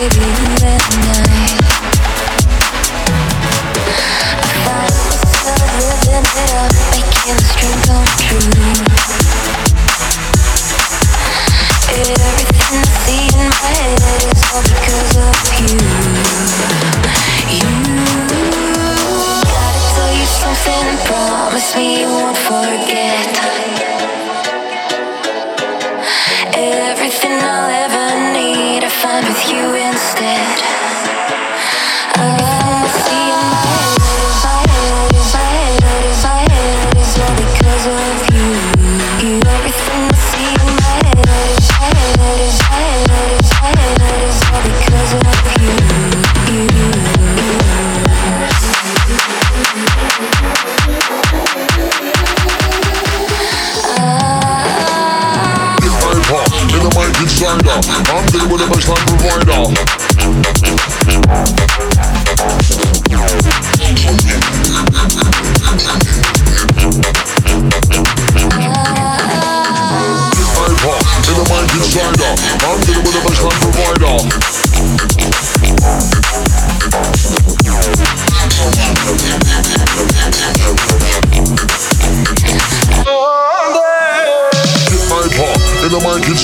In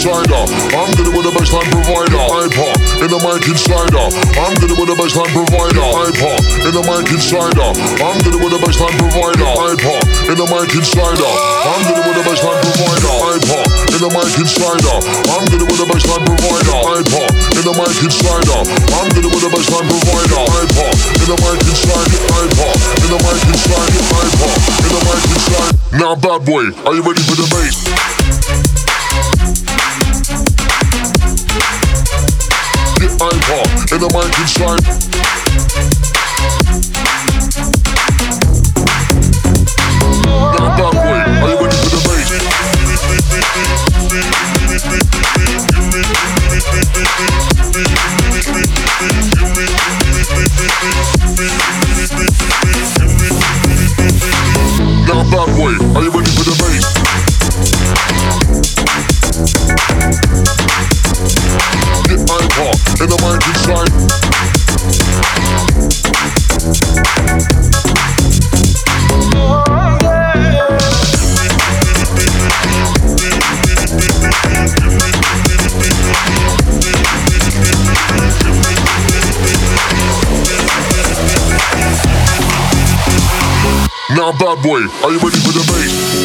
insider. I'm dealing with the baseline provider. iPod in the mic insider. I'm good with the baseline provider. Hyper in the mic insider. I'm good with the baseline provider. Hyper in the mic insider. I'm good with the baseline provider. Hyper in the mic insider. I'm good with the baseline provider. Hyper in the mic insider. I'm good with the baseline provider. Hyper in the mic insider. Hyper in the mic insider. Hyper in the mic insider. Now, bad boy, are you ready for the bass? Hyper in the mic. Now, boy, are you ready for the bass? Now, bad boy, are you ready for the bass? In the mic inside. Now, bad boy, are you ready for the bass?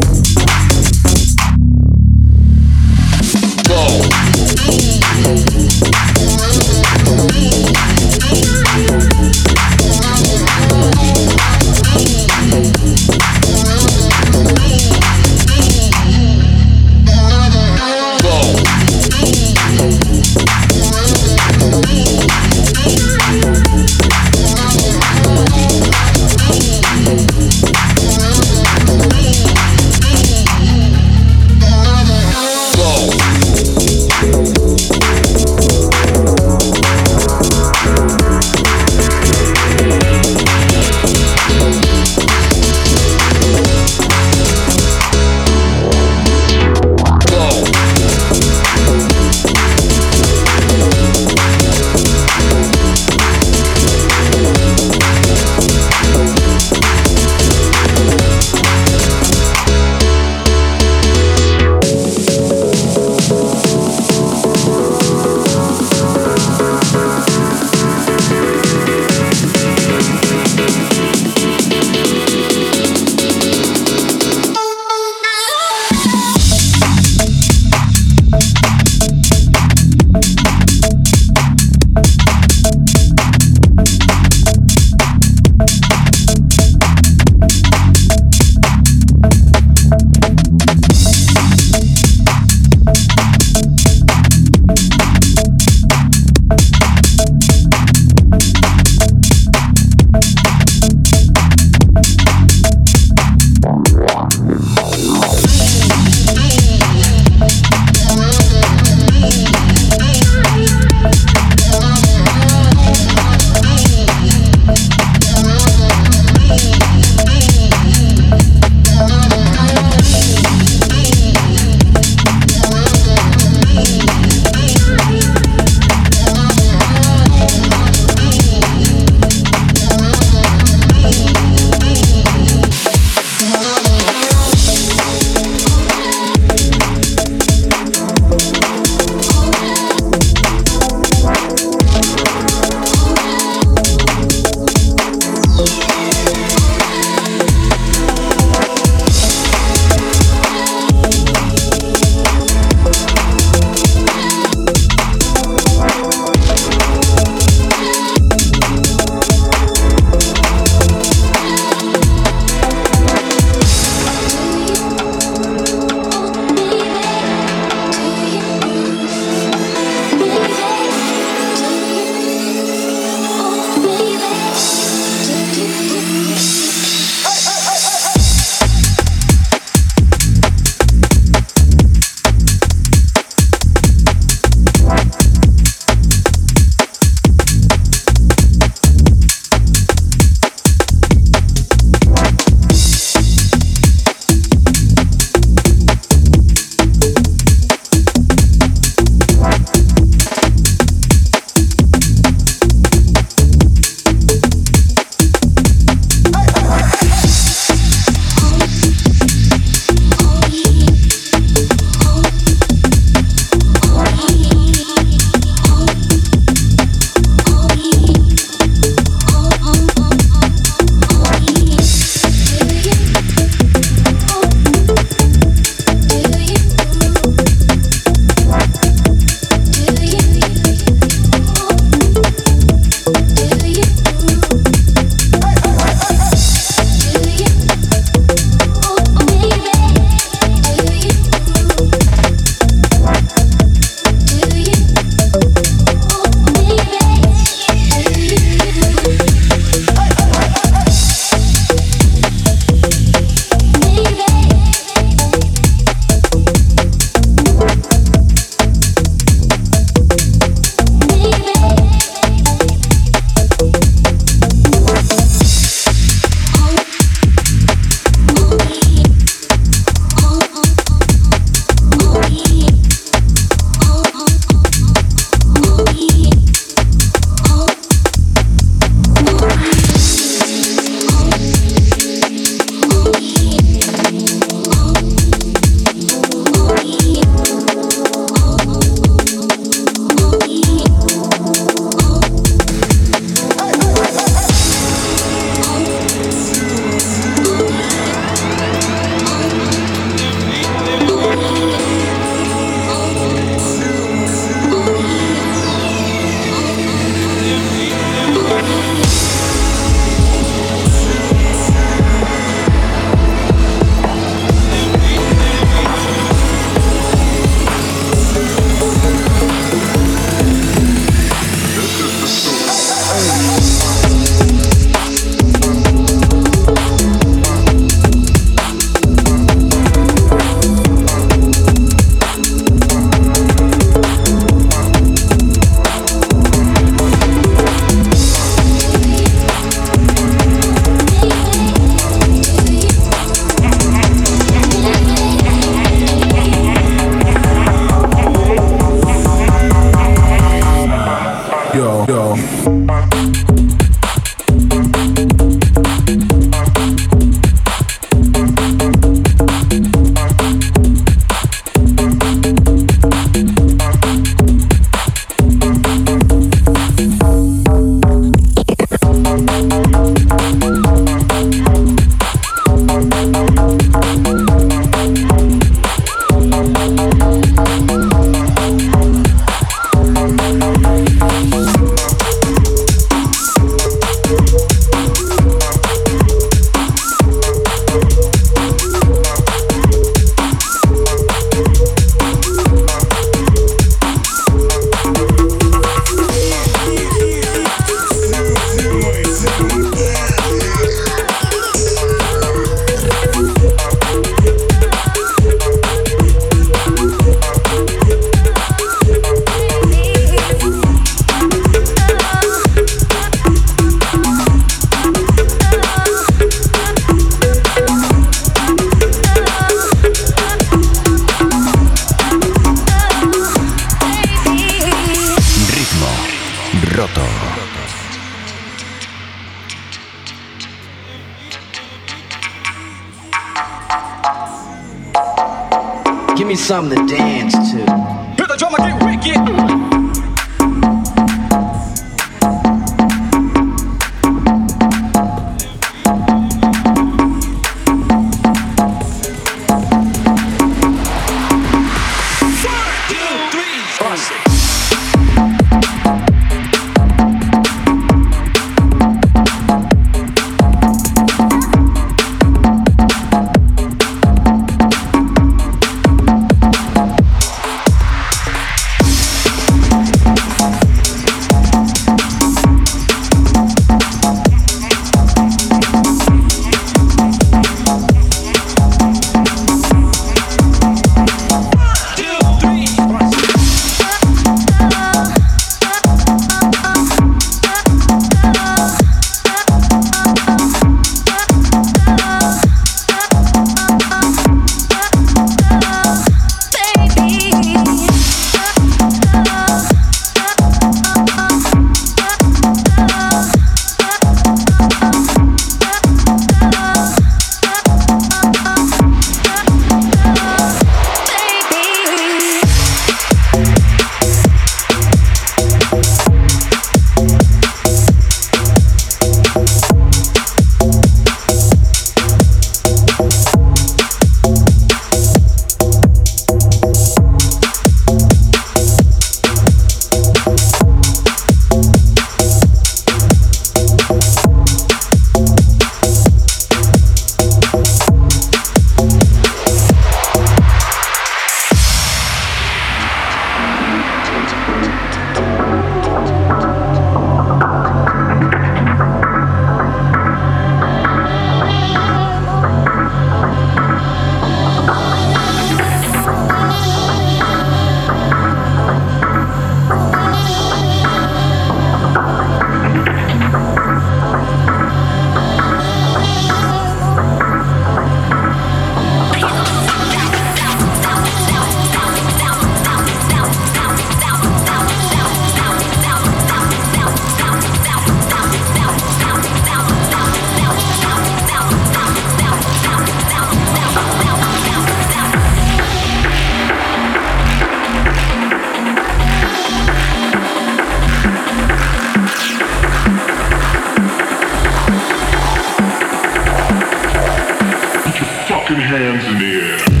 hands in the air.